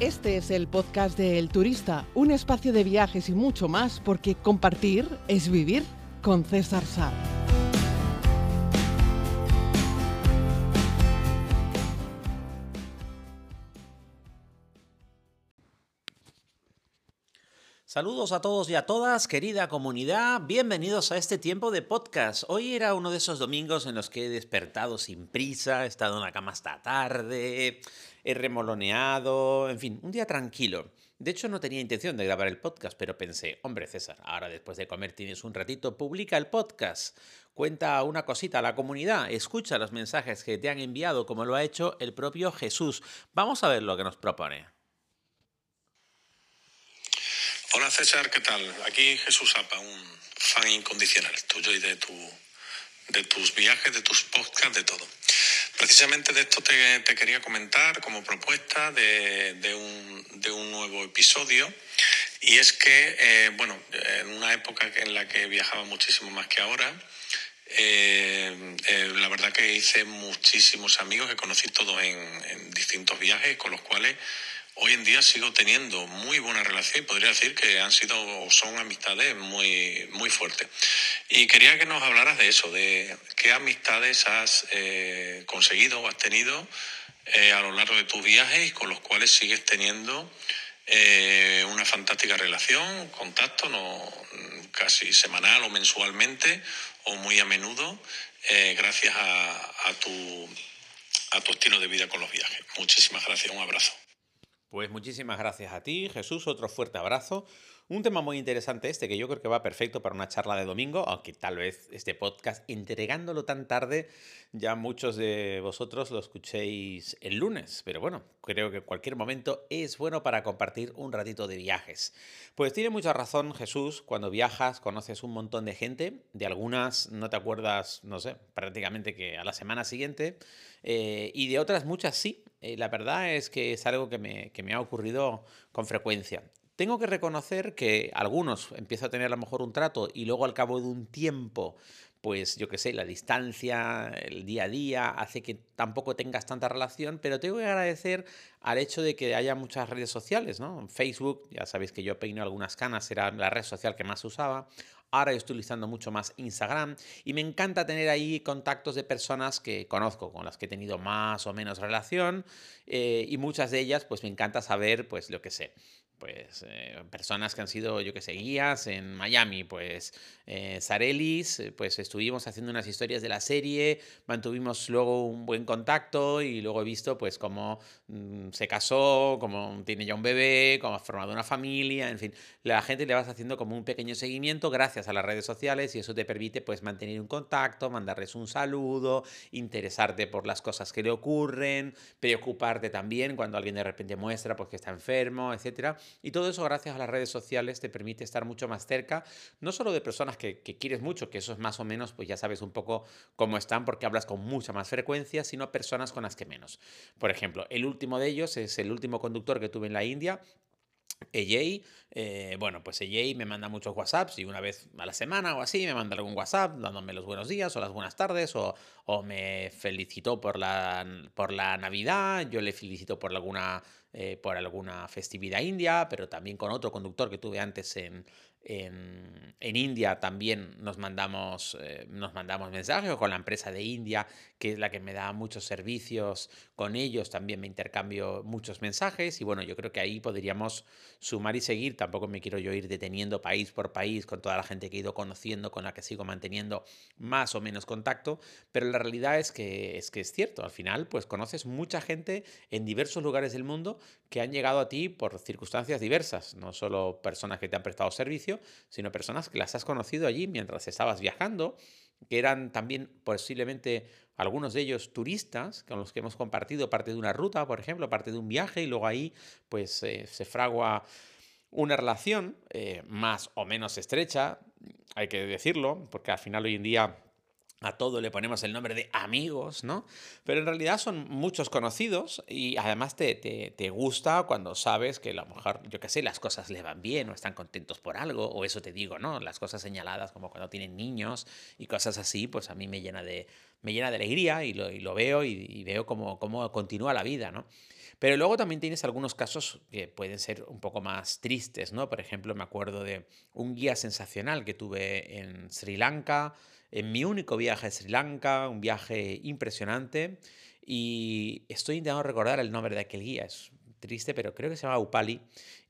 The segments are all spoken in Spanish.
Este es el podcast de El Turista, un espacio de viajes y mucho más, porque compartir es vivir con César Sá. Saludos a todos y a todas, querida comunidad, bienvenidos a este tiempo de podcast. Hoy era uno de esos domingos en los que he despertado sin prisa, he estado en la cama hasta tarde, remoloneado, en fin, un día tranquilo. De hecho, no tenía intención de grabar el podcast, pero pensé, hombre César, ahora después de comer tienes un ratito, publica el podcast. Cuenta una cosita a la comunidad, escucha los mensajes que te han enviado como lo ha hecho el propio Jesús. Vamos a ver lo que nos propone. Hola César, ¿qué tal? Aquí Jesús Apa, un fan incondicional tuyo y de, tu, de tus viajes, de tus podcasts, de todo. Precisamente de esto te, quería comentar como propuesta de, de, un, de, un, nuevo episodio. Y es que, eh, bueno, en una época en la que viajaba muchísimo más que ahora, eh, eh, la verdad que hice muchísimos amigos que conocí todos en, en distintos viajes con los cuales hoy en día sigo teniendo muy buena relación y podría decir que han sido o son amistades muy, muy fuertes. Y quería que nos hablaras de eso, de qué amistades has eh, conseguido o has tenido eh, a lo largo de tus viajes y con los cuales sigues teniendo eh, una fantástica relación, contacto, no casi semanal o mensualmente o muy a menudo, gracias a, tu, a tu estilo de vida con los viajes. Muchísimas gracias, un abrazo. Pues muchísimas gracias a ti, Jesús. Otro fuerte abrazo. Un tema muy interesante este que yo creo que va perfecto para una charla de domingo, aunque tal vez este podcast, entregándolo tan tarde, ya muchos de vosotros lo escuchéis el lunes. Pero bueno, creo que en cualquier momento es bueno para compartir un ratito de viajes. Pues tiene mucha razón Jesús, cuando viajas conoces un montón de gente, de algunas no te acuerdas, no sé, prácticamente que a la semana siguiente, eh, y de otras muchas sí, eh, la verdad es que es algo que me, que me, ha ocurrido con frecuencia. Tengo que reconocer que algunos empiezo a tener a lo mejor un trato y luego al cabo de un tiempo, pues yo qué sé, la distancia, el día a día, hace que tampoco tengas tanta relación, pero tengo que agradecer al hecho de que haya muchas redes sociales, ¿no? Facebook, ya sabéis que yo peino algunas canas, era la red social que más usaba. Ahora estoy utilizando mucho más Instagram y me encanta tener ahí contactos de personas que conozco, con las que he tenido más o menos relación eh, y muchas de ellas pues me encanta saber pues lo que sé pues eh, personas que han sido, yo que sé, guías en Miami, pues eh, Sarelis, eh, pues estuvimos haciendo unas historias de la serie, mantuvimos luego un buen contacto y luego he visto pues cómo mm, se casó, cómo tiene ya un bebé, cómo ha formado una familia, en fin, la gente le vas haciendo como un pequeño seguimiento gracias a las redes sociales y eso te permite pues mantener un contacto, mandarles un saludo, interesarte por las cosas que le ocurren, preocuparte también cuando alguien de repente muestra pues que está enfermo, etcétera. Y todo eso gracias a las redes sociales te permite estar mucho más cerca, no solo de personas que, que, quieres mucho, que eso es más o menos, pues ya sabes un poco cómo están porque hablas con mucha más frecuencia, sino personas con las que menos. Por ejemplo, el último de ellos es el último conductor que tuve en la India, EJ, eh, bueno, pues EJ me manda muchos WhatsApps y una vez a la semana o así me manda algún WhatsApp dándome los buenos días o las buenas tardes o, o me felicitó por la, por la Navidad, yo le felicito por alguna, eh, por alguna festividad india, pero también con otro conductor que tuve antes en, en, en, India también nos mandamos, eh, nos mandamos mensajes, con la empresa de India, que es la que me da muchos servicios, con ellos también me intercambio muchos mensajes y bueno, yo creo que ahí podríamos sumar y seguir, tampoco me quiero yo ir deteniendo país por país con toda la gente que he ido conociendo, con la que sigo manteniendo más o menos contacto, pero la realidad es que es, que es cierto, al final pues conoces mucha gente en diversos lugares del mundo que han llegado a ti por circunstancias diversas, no solo personas que te han prestado servicio, sino personas que las has conocido allí mientras estabas viajando, que eran también posiblemente algunos de ellos turistas con los que hemos compartido parte de una ruta, por ejemplo, parte de un viaje y luego ahí pues eh, se fragua una relación eh, más o menos estrecha, hay que decirlo, porque al final hoy en día a todo le ponemos el nombre de amigos, ¿no? Pero en realidad son muchos conocidos y además te, te, te, gusta cuando sabes que a lo mejor, yo qué sé, las cosas le van bien o están contentos por algo, o eso te digo, ¿no? Las cosas señaladas como cuando tienen niños y cosas así, pues a mí me llena de, me llena de alegría y lo, y lo veo y, y veo cómo, cómo continúa la vida, ¿no? Pero luego también tienes algunos casos que pueden ser un poco más tristes, ¿no? Por ejemplo, me acuerdo de un guía sensacional que tuve en Sri Lanka, en mi único viaje a Sri Lanka, un viaje impresionante. Y estoy intentando recordar el nombre de aquel guía, es triste, pero creo que se llama Upali.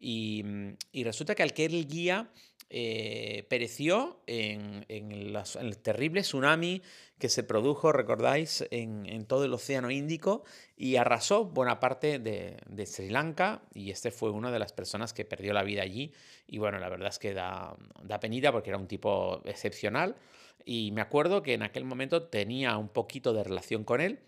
Y, y resulta que aquel guía eh, pereció en, el terrible tsunami que se produjo, recordáis, en, todo el Océano Índico y arrasó buena parte de, Sri Lanka y este fue una de las personas que perdió la vida allí. Y bueno, la verdad es que da, da porque era un tipo excepcional. Y me acuerdo que en aquel momento tenía un poquito de relación con él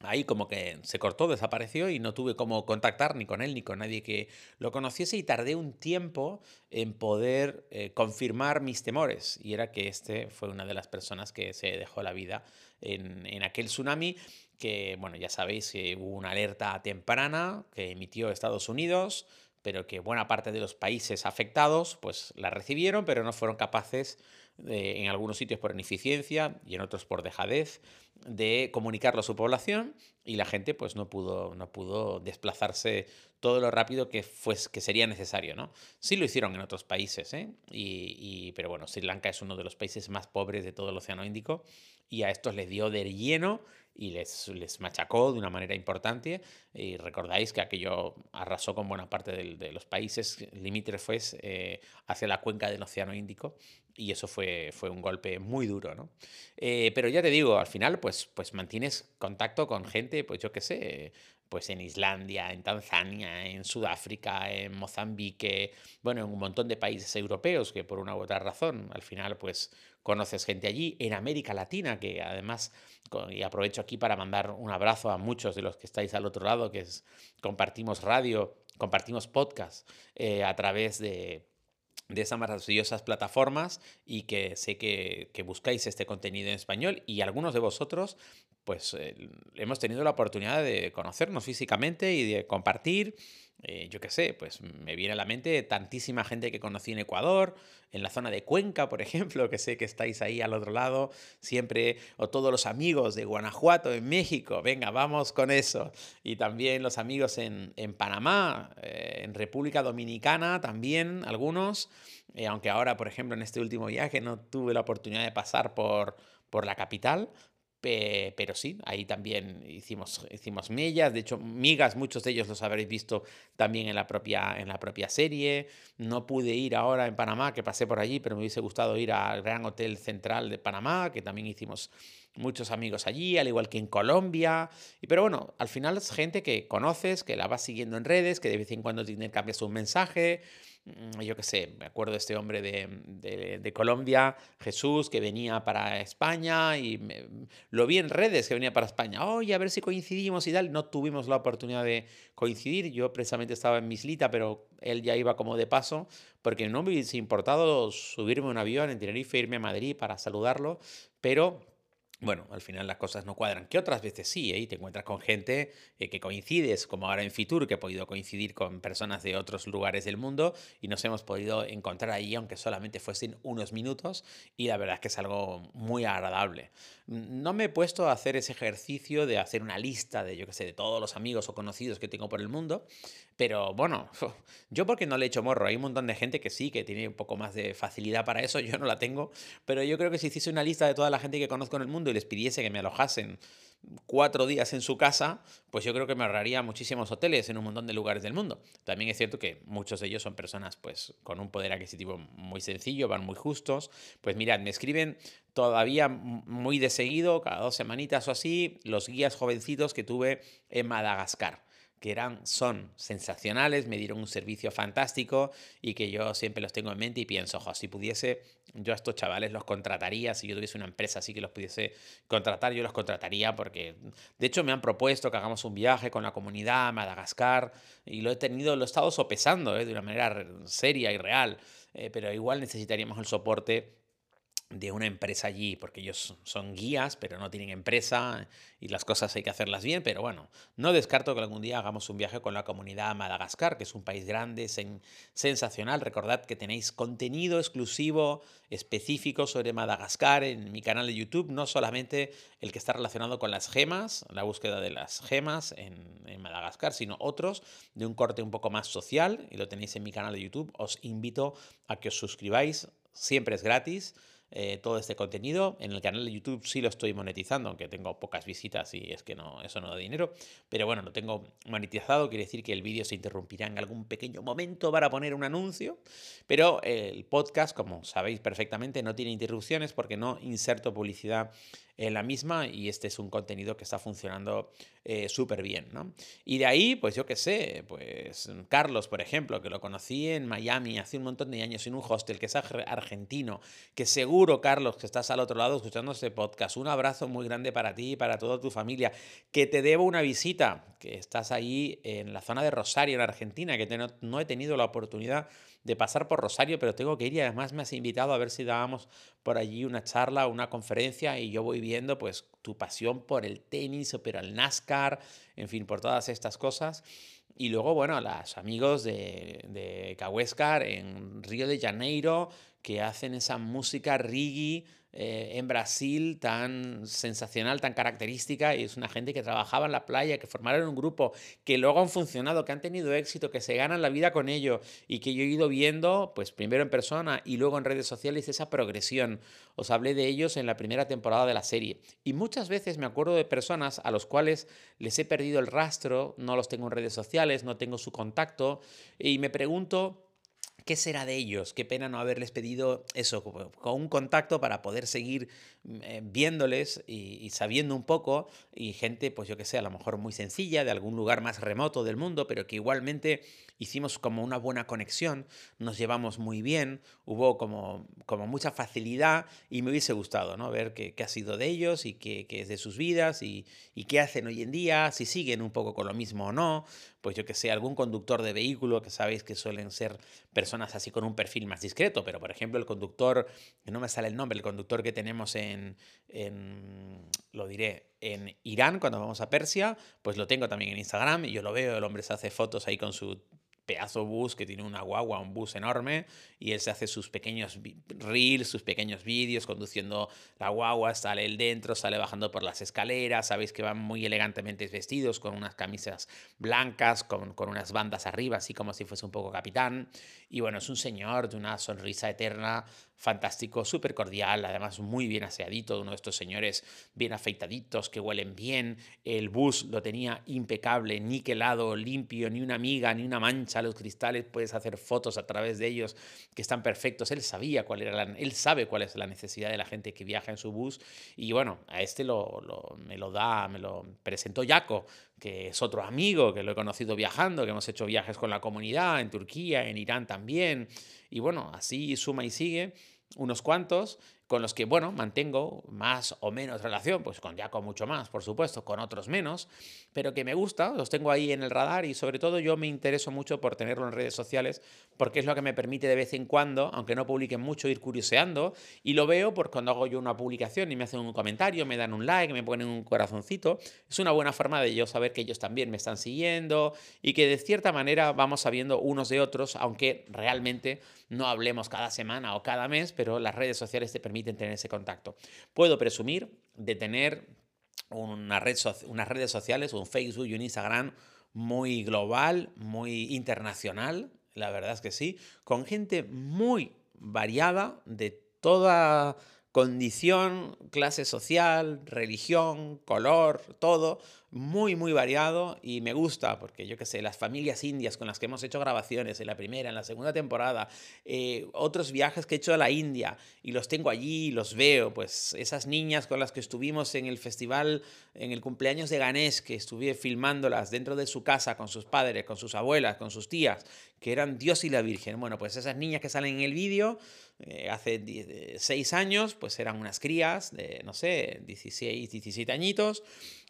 ahí como que se cortó, desapareció y no tuve cómo contactar ni con él ni con nadie que lo conociese y tardé un tiempo en poder eh, confirmar mis temores. Y era que este fue una de las personas que se dejó la vida en, en aquel tsunami que, bueno, ya sabéis que hubo una alerta temprana que emitió Estados Unidos, pero que buena parte de los países afectados pues la recibieron, pero no fueron capaces en algunos sitios por ineficiencia y en otros por dejadez, de comunicarlo a su población y la gente pues no pudo, no pudo desplazarse todo lo rápido que, que sería necesario. ¿no? Sí lo hicieron en otros países, ¿eh? y, pero bueno, Sri Lanka es uno de los países más pobres de todo el Océano Índico y a estos les dio de lleno y les, les machacó de una manera importante. Y recordáis que aquello arrasó con buena parte de, los países limítrofes eh, hacia la cuenca del Océano Índico y eso fue, fue un golpe muy duro, ¿no? Eh, pero ya te digo, al final, pues, pues mantienes contacto con gente, pues yo qué sé, pues en Islandia, en Tanzania, en Sudáfrica, en Mozambique, bueno, en un montón de países europeos que por una u otra razón, al final, pues conoces gente allí, en América Latina, que además, y aprovecho aquí para mandar un abrazo a muchos de los que estáis al otro lado, que es, compartimos radio, compartimos podcast eh, a través de de esas maravillosas plataformas y que sé que, buscáis este contenido en español y algunos de vosotros pues eh, hemos tenido la oportunidad de conocernos físicamente y de compartir eh, yo qué sé, pues me viene a la mente tantísima gente que conocí en Ecuador, en la zona de Cuenca, por ejemplo, que sé que estáis ahí al otro lado, siempre, o todos los amigos de Guanajuato, en México, venga, vamos con eso. Y también los amigos en, Panamá, eh, en República Dominicana también, algunos, eh, aunque ahora, por ejemplo, en este último viaje no tuve la oportunidad de pasar por, por la capital, pero sí, ahí también hicimos, hicimos mellas, de hecho, migas, muchos de ellos los habréis visto también en la, propia, en la propia serie. No pude ir ahora en Panamá, que pasé por allí, pero me hubiese gustado ir al Gran Hotel Central de Panamá, que también hicimos muchos amigos allí, al igual que en Colombia. Pero bueno, al final es gente que conoces, que la vas siguiendo en redes, que de vez en cuando te intercambias un mensaje. Mm, yo qué sé, me acuerdo de este hombre de, de, Colombia, Jesús, que venía para España y lo vi en redes que venía para España. Oye, a ver si coincidimos y tal. No tuvimos la oportunidad de coincidir. Yo precisamente estaba en Mislita, pero él ya iba como de paso, porque no me hubiese importado subirme un avión en Tenerife, irme a Madrid para saludarlo, pero bueno, al final las cosas no cuadran. Que otras veces sí, ¿eh? y te encuentras con gente eh, que coincides, como ahora en Fitur, que he podido coincidir con personas de otros lugares del mundo y nos hemos podido encontrar ahí, aunque solamente fuesen unos minutos, y la verdad es que es algo muy agradable. No me he puesto a hacer ese ejercicio de hacer una lista de, yo qué sé, de todos los amigos o conocidos que tengo por el mundo, pero bueno, yo porque no le he hecho morro, hay un montón de gente que sí, que tiene un poco más de facilidad para eso, yo no la tengo, pero yo creo que si hiciese una lista de toda la gente que conozco en el mundo y les pidiese que me alojasen cuatro días en su casa, pues yo creo que me ahorraría muchísimos hoteles en un montón de lugares del mundo. También es cierto que muchos de ellos son personas pues con un poder adquisitivo muy sencillo, van muy justos. Pues mirad, me escriben todavía muy de seguido, cada dos semanitas o así, los guías jovencitos que tuve en Madagascar que eran, son sensacionales, me dieron un servicio fantástico y que yo siempre los tengo en mente y pienso, ojo, si pudiese, yo a estos chavales los contrataría, si yo tuviese una empresa así que los pudiese contratar, yo los contrataría porque, de hecho, me han propuesto que hagamos un viaje con la comunidad a Madagascar y lo he tenido, lo he estado sopesando ¿eh? de una manera seria y real, eh, pero igual necesitaríamos el soporte de una empresa allí, porque ellos son guías, pero no tienen empresa y las cosas hay que hacerlas bien, pero bueno, no descarto que algún día hagamos un viaje con la comunidad a Madagascar, que es un país grande, sensacional. Recordad que tenéis contenido exclusivo, específico sobre Madagascar en mi canal de YouTube, no solamente el que está relacionado con las gemas, la búsqueda de las gemas en, en Madagascar, sino otros de un corte un poco más social, y lo tenéis en mi canal de YouTube. Os invito a que os suscribáis, siempre es gratis. Eh, todo este contenido. En el canal de YouTube sí lo estoy monetizando, aunque tengo pocas visitas y es que no, eso no da dinero. Pero bueno, lo tengo monetizado, quiere decir que el vídeo se interrumpirá en algún pequeño momento para poner un anuncio. Pero el podcast, como sabéis perfectamente, no tiene interrupciones porque no inserto publicidad en la misma y este es un contenido que está funcionando eh, súper bien, ¿no? Y de ahí, pues yo qué sé, pues Carlos, por ejemplo, que lo conocí en Miami hace un montón de años en un hostel, que es argentino, que seguro, Carlos, que estás al otro lado escuchando este podcast, un abrazo muy grande para ti y para toda tu familia, que te debo una visita, que estás ahí en la zona de Rosario, en Argentina, que no he tenido la oportunidad de pasar por Rosario, pero tengo que ir y además me has invitado a ver si dábamos por allí una charla, una conferencia y yo voy pues tu pasión por el tenis, o pero el NASCAR, en fin, por todas estas cosas. Y luego, bueno, los amigos de, de en Río de Janeiro, que hacen esa música reggae eh, en Brasil tan sensacional, tan característica, y es una gente que trabajaba en la playa, que formaron un grupo, que luego han funcionado, que han tenido éxito, que se ganan la vida con ello, y que yo he ido viendo, pues primero en persona y luego en redes sociales, esa progresión. Os hablé de ellos en la primera temporada de la serie. Y muchas veces me acuerdo de personas a los cuales les he perdido el rastro, no los tengo en redes sociales, no tengo su contacto, y me pregunto ¿Qué será de ellos? Qué pena no haberles pedido eso, con un contacto para poder seguir eh, viéndoles y, sabiendo un poco. Y gente, pues yo que sé, a lo mejor muy sencilla, de algún lugar más remoto del mundo, pero que igualmente hicimos como una buena conexión, nos llevamos muy bien, hubo como, como mucha facilidad y me hubiese gustado ¿no? ver qué, qué ha sido de ellos y qué, qué, es de sus vidas y, y qué hacen hoy en día, si siguen un poco con lo mismo o no pues yo que sé, algún conductor de vehículo, que sabéis que suelen ser personas así con un perfil más discreto, pero por ejemplo el conductor, no me sale el nombre, el conductor que tenemos en, en, lo diré, en Irán cuando vamos a Persia, pues lo tengo también en Instagram y yo lo veo, el hombre se hace fotos ahí con su pedazo bus que tiene una guagua, un bus enorme, y él se hace sus pequeños reels, sus pequeños vídeos conduciendo la guagua, sale él dentro, sale bajando por las escaleras, sabéis que van muy elegantemente vestidos, con unas camisas blancas, con, con unas bandas arriba, así como si fuese un poco capitán, y bueno, es un señor de una sonrisa eterna, fantástico, súper cordial, además muy bien aseadito, uno de estos señores bien afeitaditos, que huelen bien, el bus lo tenía impecable, niquelado, limpio, ni una miga, ni una mancha, los cristales, puedes hacer fotos a través de ellos que están perfectos, él sabía cuál era la, él sabe cuál es la necesidad de la gente que viaja en su bus, y bueno, a este lo, me lo da, me lo presentó Jaco, que es otro amigo que lo he conocido viajando, que hemos hecho viajes con la comunidad en Turquía, en Irán también, y bueno, así suma y sigue unos cuantos con los que, bueno, mantengo más o menos relación, pues con Jaco mucho más, por supuesto, con otros menos, pero que me gusta, los tengo ahí en el radar y sobre todo yo me intereso mucho por tenerlo en redes sociales porque es lo que me permite de vez en cuando, aunque no publiquen mucho, ir curioseando y lo veo por cuando hago yo una publicación y me hacen un comentario, me dan un like, me ponen un corazoncito, es una buena forma de yo saber que ellos también me están siguiendo y que de cierta manera vamos sabiendo unos de otros, aunque realmente no hablemos cada semana o cada mes, pero las redes sociales te permiten tener ese contacto. Puedo presumir de tener unas redes sociales, un Facebook y un Instagram muy global, muy internacional, la verdad es que sí, con gente muy variada de toda condición, clase social, religión, color, todo, muy, muy variado y me gusta porque yo qué sé, las familias indias con las que hemos hecho grabaciones en la primera, en la segunda temporada, eh, otros viajes que he hecho a la India y los tengo allí, los veo, pues esas niñas con las que estuvimos en el festival, en el cumpleaños de Ganesh, que estuve filmándolas dentro de su casa con sus padres, con sus abuelas, con sus tías, que eran Dios y la Virgen. Bueno, pues esas niñas que salen en el vídeo, eh, hace seis años, pues eran unas crías de, no sé, 16, 17 añitos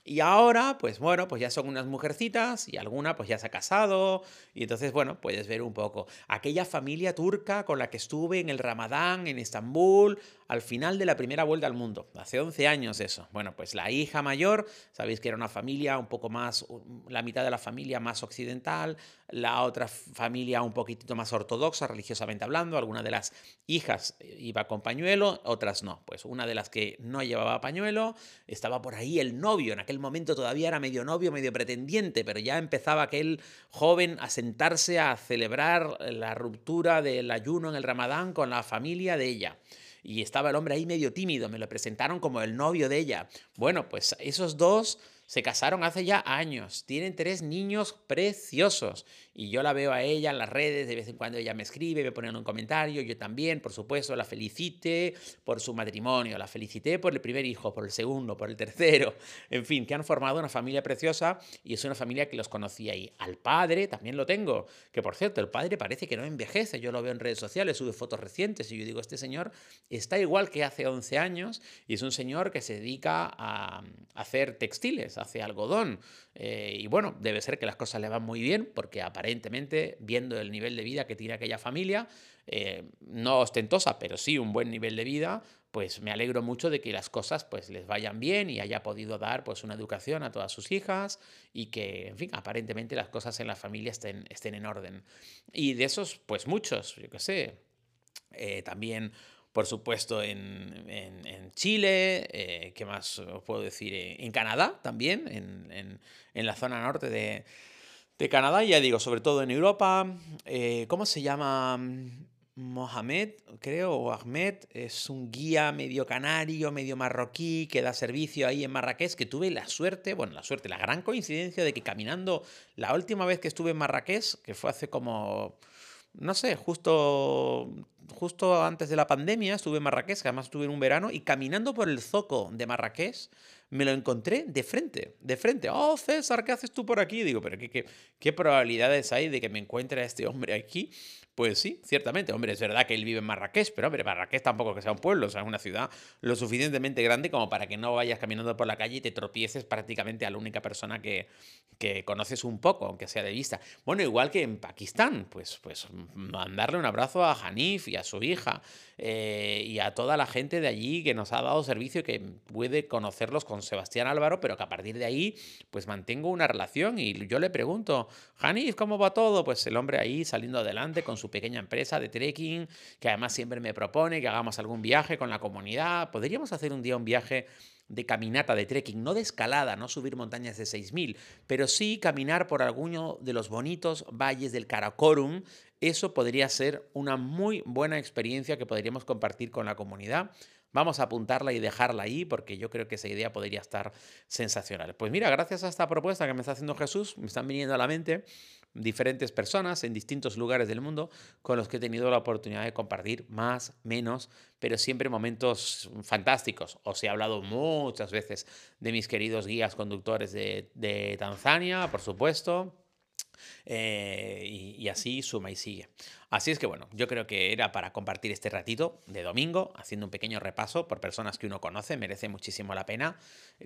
Y ahora, pues bueno, pues ya son unas mujercitas y alguna pues ya se ha casado y entonces, bueno, puedes ver un poco. Aquella familia turca con la que estuve en el Ramadán en Estambul al final de la primera vuelta al mundo, hace 11 años eso. Bueno, pues la hija mayor, sabéis que era una familia un poco más, la mitad de la familia más occidental, la otra familia un poquitito más ortodoxa, religiosamente hablando, alguna de las hijas iba con pañuelo, otras no. Pues una de las que no llevaba pañuelo, estaba por ahí el novio, en aquel momento todavía era medio novio, medio pretendiente, pero ya empezaba aquel joven a sentarse a celebrar la ruptura del ayuno en el ramadán con la familia de ella. Y estaba el hombre ahí medio tímido, me lo presentaron como el novio de ella. Bueno, pues esos dos se casaron hace ya años, tienen tres niños preciosos y yo la veo a ella en las redes, de vez en cuando ella me escribe, me pone un comentario, yo también, por supuesto, la felicité por su matrimonio, la felicité por el primer hijo, por el segundo, por el tercero, en fin, que han formado una familia preciosa y es una familia que los conocí ahí. Al padre también lo tengo, que por cierto, el padre parece que no envejece, yo lo veo en redes sociales, sube fotos recientes y yo digo, este señor está igual que hace 11 años y es un señor que se dedica a hacer textiles, hace algodón. Eh, y bueno, debe ser que las cosas le van muy bien porque aparentemente, viendo el nivel de vida que tiene aquella familia, eh, no ostentosa, pero sí un buen nivel de vida, pues me alegro mucho de que las cosas pues les vayan bien y haya podido dar pues una educación a todas sus hijas y que, en fin, aparentemente las cosas en la familia estén, estén en orden. Y de esos, pues muchos, yo qué sé, eh, también por supuesto en, Chile, eh, ¿qué más os puedo decir? Eh, en Canadá también, en, la zona norte de, Canadá, ya digo, sobre todo en Europa. Eh, ¿Cómo se llama? Mohamed, creo, o Ahmed, es un guía medio canario, medio marroquí, que da servicio ahí en Marrakech, que tuve la suerte, bueno, la suerte, la gran coincidencia de que caminando la última vez que estuve en Marrakech, que fue hace como no sé, justo, justo antes de la pandemia estuve en Marrakech, que además estuve en un verano, y caminando por el zoco de Marrakech me lo encontré de frente, de frente. Oh, César, ¿qué haces tú por aquí? Digo, pero ¿qué, qué, qué probabilidades hay de que me encuentre a este hombre aquí? Pues sí, ciertamente, hombre, es verdad que él vive en Marrakech, pero hombre, Marrakech tampoco que sea un pueblo, o sea, es una ciudad lo suficientemente grande como para que no vayas caminando por la calle y te tropieces prácticamente a la única persona que, que conoces un poco, aunque sea de vista. Bueno, igual que en Pakistán, pues, pues mandarle un abrazo a Hanif y a su hija eh, y a toda la gente de allí que nos ha dado servicio y que puede conocerlos con Sebastián Álvaro, pero que a partir de ahí, pues mantengo una relación y yo le pregunto, Hanif, ¿cómo va todo? Pues el hombre ahí saliendo adelante con su pequeña empresa de trekking, que además siempre me propone que hagamos algún viaje con la comunidad. Podríamos hacer un día un viaje de caminata, de trekking, no de escalada, no subir montañas de 6.000, pero sí caminar por alguno de los bonitos valles del Karakorum. Eso podría ser una muy buena experiencia que podríamos compartir con la comunidad. Vamos a apuntarla y dejarla ahí porque yo creo que esa idea podría estar sensacional. Pues mira, gracias a esta propuesta que me está haciendo Jesús, me están viniendo a la mente diferentes personas en distintos lugares del mundo con los que he tenido la oportunidad de compartir más, menos, pero siempre momentos fantásticos. Os he hablado muchas veces de mis queridos guías conductores de, de Tanzania, por supuesto, eh, y, así suma y sigue. Así es que bueno, yo creo que era para compartir este ratito de domingo, haciendo un pequeño repaso por personas que uno conoce, merece muchísimo la pena.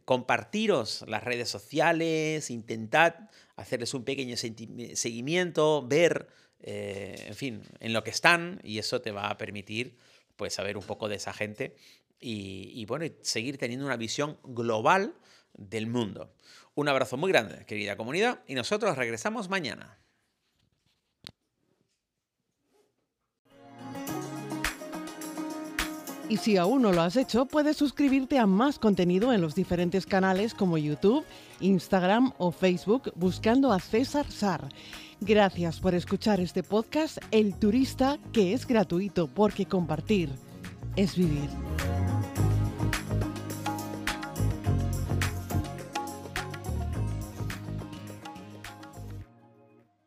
Compartiros las redes sociales, intentad hacerles un pequeño seguimiento, ver, eh, en fin, en lo que están y eso te va a permitir pues saber un poco de esa gente y, y bueno, seguir teniendo una visión global del mundo. Un abrazo muy grande, querida comunidad, y nosotros regresamos mañana. Y si aún no lo has hecho, puedes suscribirte a más contenido en los diferentes canales como YouTube, Instagram o Facebook buscando a César Sar. Gracias por escuchar este podcast El Turista, que es gratuito porque compartir es vivir.